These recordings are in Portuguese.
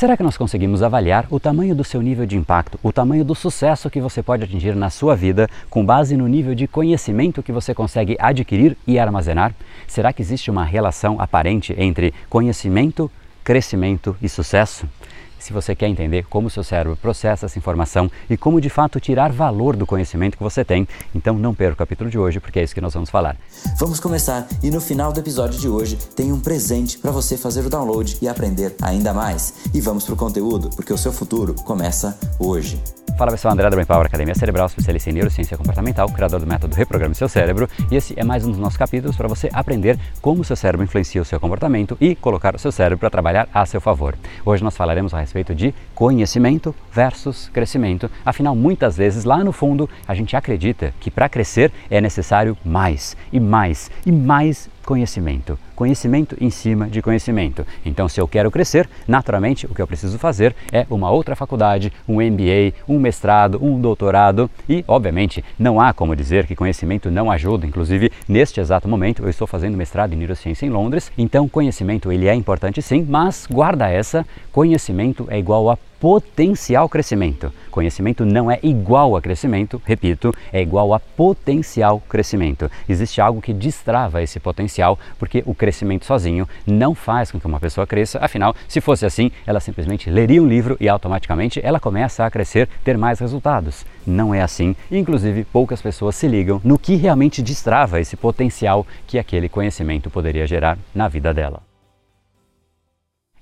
Será que nós conseguimos avaliar o tamanho do seu nível de impacto, o tamanho do sucesso que você pode atingir na sua vida com base no nível de conhecimento que você consegue adquirir e armazenar? Será que existe uma relação aparente entre conhecimento, crescimento e sucesso? Se você quer entender como o seu cérebro processa essa informação e como de fato tirar valor do conhecimento que você tem, então não perca o capítulo de hoje, porque é isso que nós vamos falar. Vamos começar e no final do episódio de hoje tem um presente para você fazer o download e aprender ainda mais. E vamos pro conteúdo, porque o seu futuro começa hoje. Fala pessoal, André da Brain Power Academia Cerebral, especialista em neurociência comportamental, criador do método Reprograme Seu Cérebro, e esse é mais um dos nossos capítulos para você aprender como o seu cérebro influencia o seu comportamento e colocar o seu cérebro para trabalhar a seu favor. Hoje nós falaremos a respeito de conhecimento versus crescimento. Afinal, muitas vezes lá no fundo a gente acredita que para crescer é necessário mais e mais e mais conhecimento. Conhecimento em cima de conhecimento. Então, se eu quero crescer, naturalmente o que eu preciso fazer é uma outra faculdade, um MBA, um mestrado, um doutorado e, obviamente, não há como dizer que conhecimento não ajuda. Inclusive, neste exato momento, eu estou fazendo mestrado em neurociência em Londres. Então, conhecimento ele é importante sim, mas guarda essa, conhecimento é igual a potencial crescimento. Conhecimento não é igual a crescimento, repito, é igual a potencial crescimento. Existe algo que destrava esse potencial, porque o crescimento sozinho não faz com que uma pessoa cresça. Afinal, se fosse assim, ela simplesmente leria um livro e automaticamente ela começa a crescer, ter mais resultados. Não é assim. Inclusive, poucas pessoas se ligam no que realmente destrava esse potencial que aquele conhecimento poderia gerar na vida dela.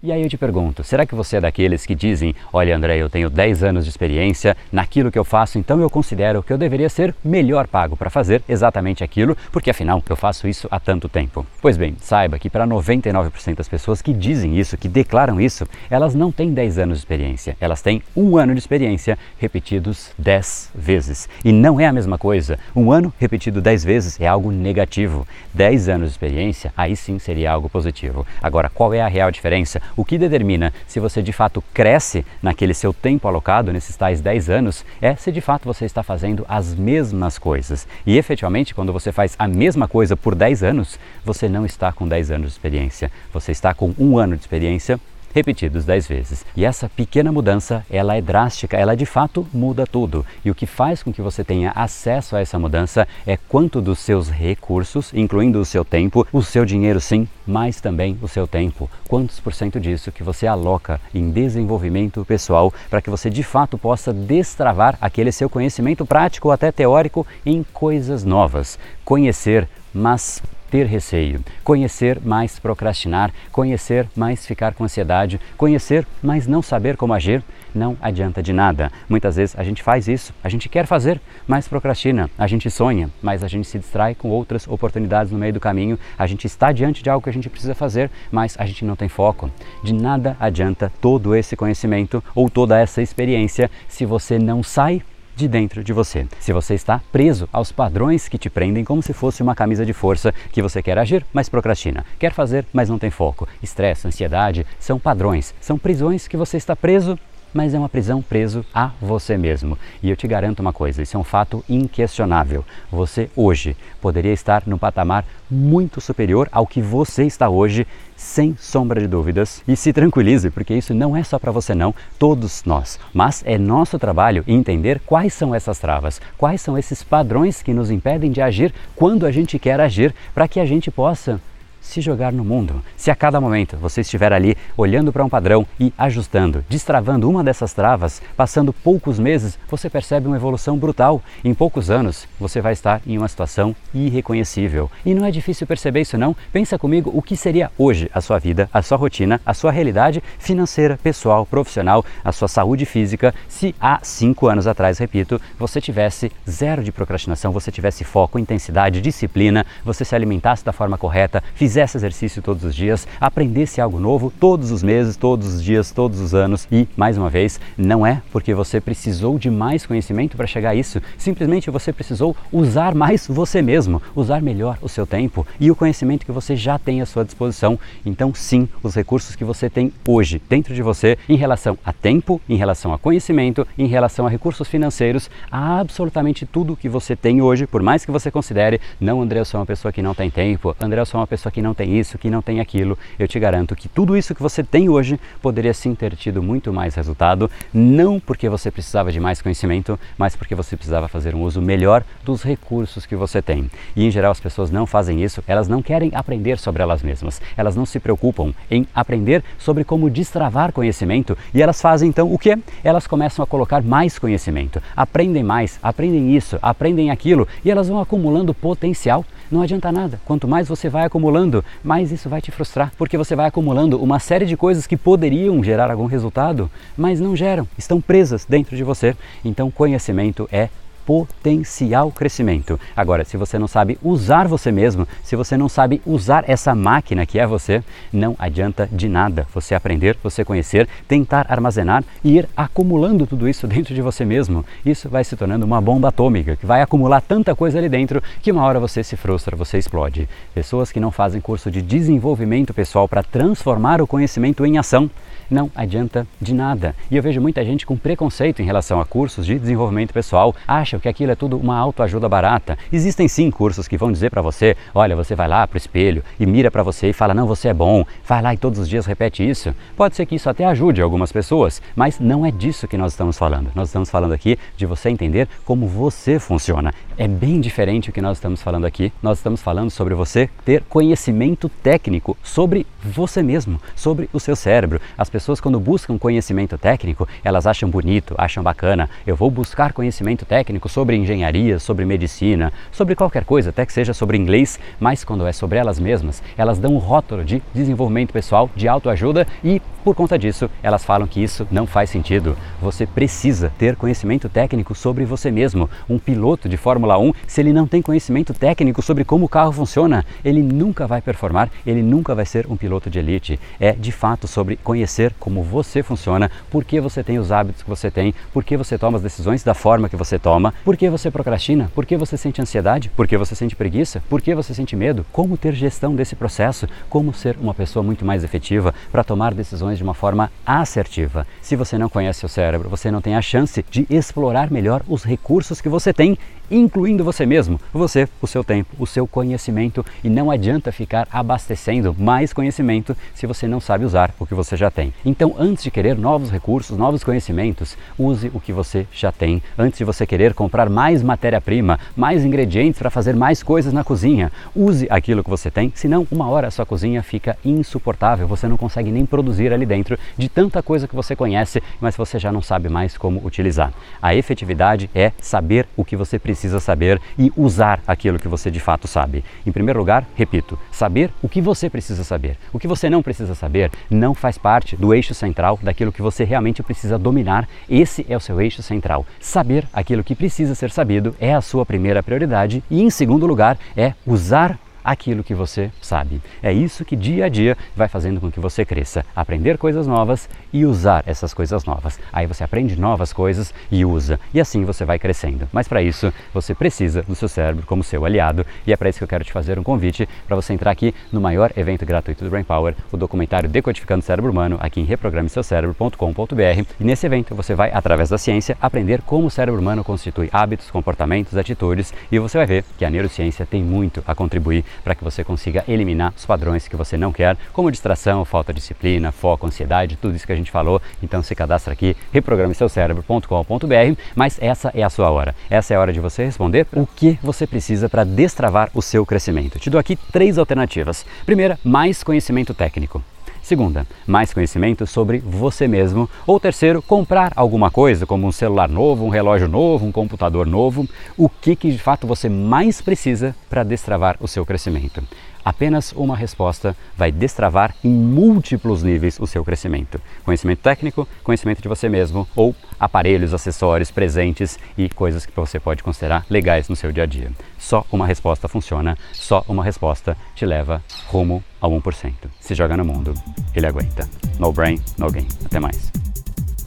E aí eu te pergunto, será que você é daqueles que dizem, olha André, eu tenho 10 anos de experiência naquilo que eu faço, então eu considero que eu deveria ser melhor pago para fazer exatamente aquilo, porque afinal eu faço isso há tanto tempo? Pois bem, saiba que para 99% das pessoas que dizem isso, que declaram isso, elas não têm 10 anos de experiência, elas têm um ano de experiência repetidos 10 vezes. E não é a mesma coisa, um ano repetido 10 vezes é algo negativo, 10 anos de experiência, aí sim seria algo positivo. Agora, qual é a real diferença? O que determina se você de fato cresce naquele seu tempo alocado, nesses tais 10 anos, é se de fato você está fazendo as mesmas coisas. E efetivamente, quando você faz a mesma coisa por 10 anos, você não está com 10 anos de experiência, você está com um ano de experiência repetidos dez vezes. E essa pequena mudança, ela é drástica, ela de fato muda tudo. E o que faz com que você tenha acesso a essa mudança é quanto dos seus recursos, incluindo o seu tempo, o seu dinheiro sim, mas também o seu tempo. Quantos por cento disso que você aloca em desenvolvimento pessoal para que você de fato possa destravar aquele seu conhecimento prático ou até teórico em coisas novas. Conhecer, mas ter receio, conhecer, mais procrastinar, conhecer, mais ficar com ansiedade, conhecer, mas não saber como agir, não adianta de nada. Muitas vezes a gente faz isso, a gente quer fazer, mas procrastina, a gente sonha, mas a gente se distrai com outras oportunidades no meio do caminho, a gente está diante de algo que a gente precisa fazer, mas a gente não tem foco. De nada adianta todo esse conhecimento ou toda essa experiência se você não sai de dentro de você. Se você está preso aos padrões que te prendem como se fosse uma camisa de força que você quer agir, mas procrastina, quer fazer, mas não tem foco. Estresse, ansiedade são padrões, são prisões que você está preso mas é uma prisão preso a você mesmo. E eu te garanto uma coisa, isso é um fato inquestionável. Você hoje poderia estar num patamar muito superior ao que você está hoje, sem sombra de dúvidas. E se tranquilize, porque isso não é só para você não, todos nós. Mas é nosso trabalho entender quais são essas travas, quais são esses padrões que nos impedem de agir quando a gente quer agir, para que a gente possa se jogar no mundo. Se a cada momento você estiver ali olhando para um padrão e ajustando, destravando uma dessas travas, passando poucos meses, você percebe uma evolução brutal. Em poucos anos, você vai estar em uma situação irreconhecível. E não é difícil perceber isso não. Pensa comigo o que seria hoje a sua vida, a sua rotina, a sua realidade financeira, pessoal, profissional, a sua saúde física, se há cinco anos atrás, repito, você tivesse zero de procrastinação, você tivesse foco, intensidade, disciplina, você se alimentasse da forma correta, fizesse fizesse exercício todos os dias, aprendesse algo novo todos os meses, todos os dias, todos os anos. E, mais uma vez, não é porque você precisou de mais conhecimento para chegar a isso, simplesmente você precisou usar mais você mesmo, usar melhor o seu tempo e o conhecimento que você já tem à sua disposição. Então, sim, os recursos que você tem hoje dentro de você em relação a tempo, em relação a conhecimento, em relação a recursos financeiros, absolutamente tudo que você tem hoje, por mais que você considere, não, André, eu sou uma pessoa que não tem tempo, André, eu sou uma pessoa que não não tem isso, que não tem aquilo. Eu te garanto que tudo isso que você tem hoje poderia sim ter tido muito mais resultado, não porque você precisava de mais conhecimento, mas porque você precisava fazer um uso melhor dos recursos que você tem. E em geral as pessoas não fazem isso, elas não querem aprender sobre elas mesmas, elas não se preocupam em aprender sobre como destravar conhecimento e elas fazem então o que? Elas começam a colocar mais conhecimento, aprendem mais, aprendem isso, aprendem aquilo e elas vão acumulando potencial não adianta nada. Quanto mais você vai acumulando, mais isso vai te frustrar, porque você vai acumulando uma série de coisas que poderiam gerar algum resultado, mas não geram, estão presas dentro de você. Então, conhecimento é potencial crescimento. Agora, se você não sabe usar você mesmo, se você não sabe usar essa máquina que é você, não adianta de nada você aprender, você conhecer, tentar armazenar e ir acumulando tudo isso dentro de você mesmo. Isso vai se tornando uma bomba atômica que vai acumular tanta coisa ali dentro que uma hora você se frustra, você explode. Pessoas que não fazem curso de desenvolvimento pessoal para transformar o conhecimento em ação não adianta de nada. E eu vejo muita gente com preconceito em relação a cursos de desenvolvimento pessoal, acham que aquilo é tudo uma autoajuda barata. Existem sim cursos que vão dizer para você: olha, você vai lá para o espelho e mira para você e fala, não, você é bom, vai lá e todos os dias repete isso. Pode ser que isso até ajude algumas pessoas, mas não é disso que nós estamos falando. Nós estamos falando aqui de você entender como você funciona. É bem diferente o que nós estamos falando aqui. Nós estamos falando sobre você ter conhecimento técnico sobre você mesmo, sobre o seu cérebro. As pessoas quando buscam conhecimento técnico, elas acham bonito, acham bacana. Eu vou buscar conhecimento técnico sobre engenharia, sobre medicina, sobre qualquer coisa, até que seja sobre inglês, mas quando é sobre elas mesmas, elas dão um rótulo de desenvolvimento pessoal, de autoajuda e por conta disso, elas falam que isso não faz sentido. Você precisa ter conhecimento técnico sobre você mesmo. Um piloto de Fórmula 1, se ele não tem conhecimento técnico sobre como o carro funciona, ele nunca vai performar, ele nunca vai ser um piloto de elite. É de fato sobre conhecer como você funciona, por que você tem os hábitos que você tem, por que você toma as decisões da forma que você toma, por que você procrastina, por que você sente ansiedade, por que você sente preguiça, por que você sente medo, como ter gestão desse processo, como ser uma pessoa muito mais efetiva para tomar decisões de uma forma assertiva. Se você não conhece o cérebro, você não tem a chance de explorar melhor os recursos que você tem incluindo você mesmo, você, o seu tempo, o seu conhecimento. E não adianta ficar abastecendo mais conhecimento se você não sabe usar o que você já tem. Então, antes de querer novos recursos, novos conhecimentos, use o que você já tem. Antes de você querer comprar mais matéria-prima, mais ingredientes para fazer mais coisas na cozinha, use aquilo que você tem, senão uma hora a sua cozinha fica insuportável, você não consegue nem produzir ali dentro de tanta coisa que você conhece, mas você já não sabe mais como utilizar. A efetividade é saber o que você precisa saber e usar aquilo que você de fato sabe. Em primeiro lugar, repito, saber o que você precisa saber. O que você não precisa saber não faz parte do eixo central daquilo que você realmente precisa dominar. Esse é o seu eixo central. Saber aquilo que precisa ser sabido é a sua primeira prioridade e, em segundo lugar, é usar aquilo que você sabe. É isso que dia a dia vai fazendo com que você cresça, aprender coisas novas e usar essas coisas novas. Aí você aprende novas coisas e usa, e assim você vai crescendo. Mas para isso, você precisa do seu cérebro como seu aliado, e é para isso que eu quero te fazer um convite para você entrar aqui no maior evento gratuito do Brain Power, o documentário Decodificando o Cérebro Humano, aqui em reprogrameseucerebro.com.br. E nesse evento você vai, através da ciência, aprender como o cérebro humano constitui hábitos, comportamentos, atitudes, e você vai ver que a neurociência tem muito a contribuir para que você consiga eliminar os padrões que você não quer, como distração, falta de disciplina, foco, ansiedade, tudo isso que a gente falou. Então se cadastra aqui, reprograme seu cérebro.com.br, mas essa é a sua hora. Essa é a hora de você responder o que você precisa para destravar o seu crescimento. Te dou aqui três alternativas. Primeira, mais conhecimento técnico. Segunda, mais conhecimento sobre você mesmo. Ou terceiro, comprar alguma coisa, como um celular novo, um relógio novo, um computador novo. O que, que de fato você mais precisa para destravar o seu crescimento? Apenas uma resposta vai destravar em múltiplos níveis o seu crescimento. Conhecimento técnico, conhecimento de você mesmo ou aparelhos, acessórios, presentes e coisas que você pode considerar legais no seu dia a dia. Só uma resposta funciona, só uma resposta te leva rumo ao 1%. Se joga no mundo, ele aguenta. No brain, no game. Até mais.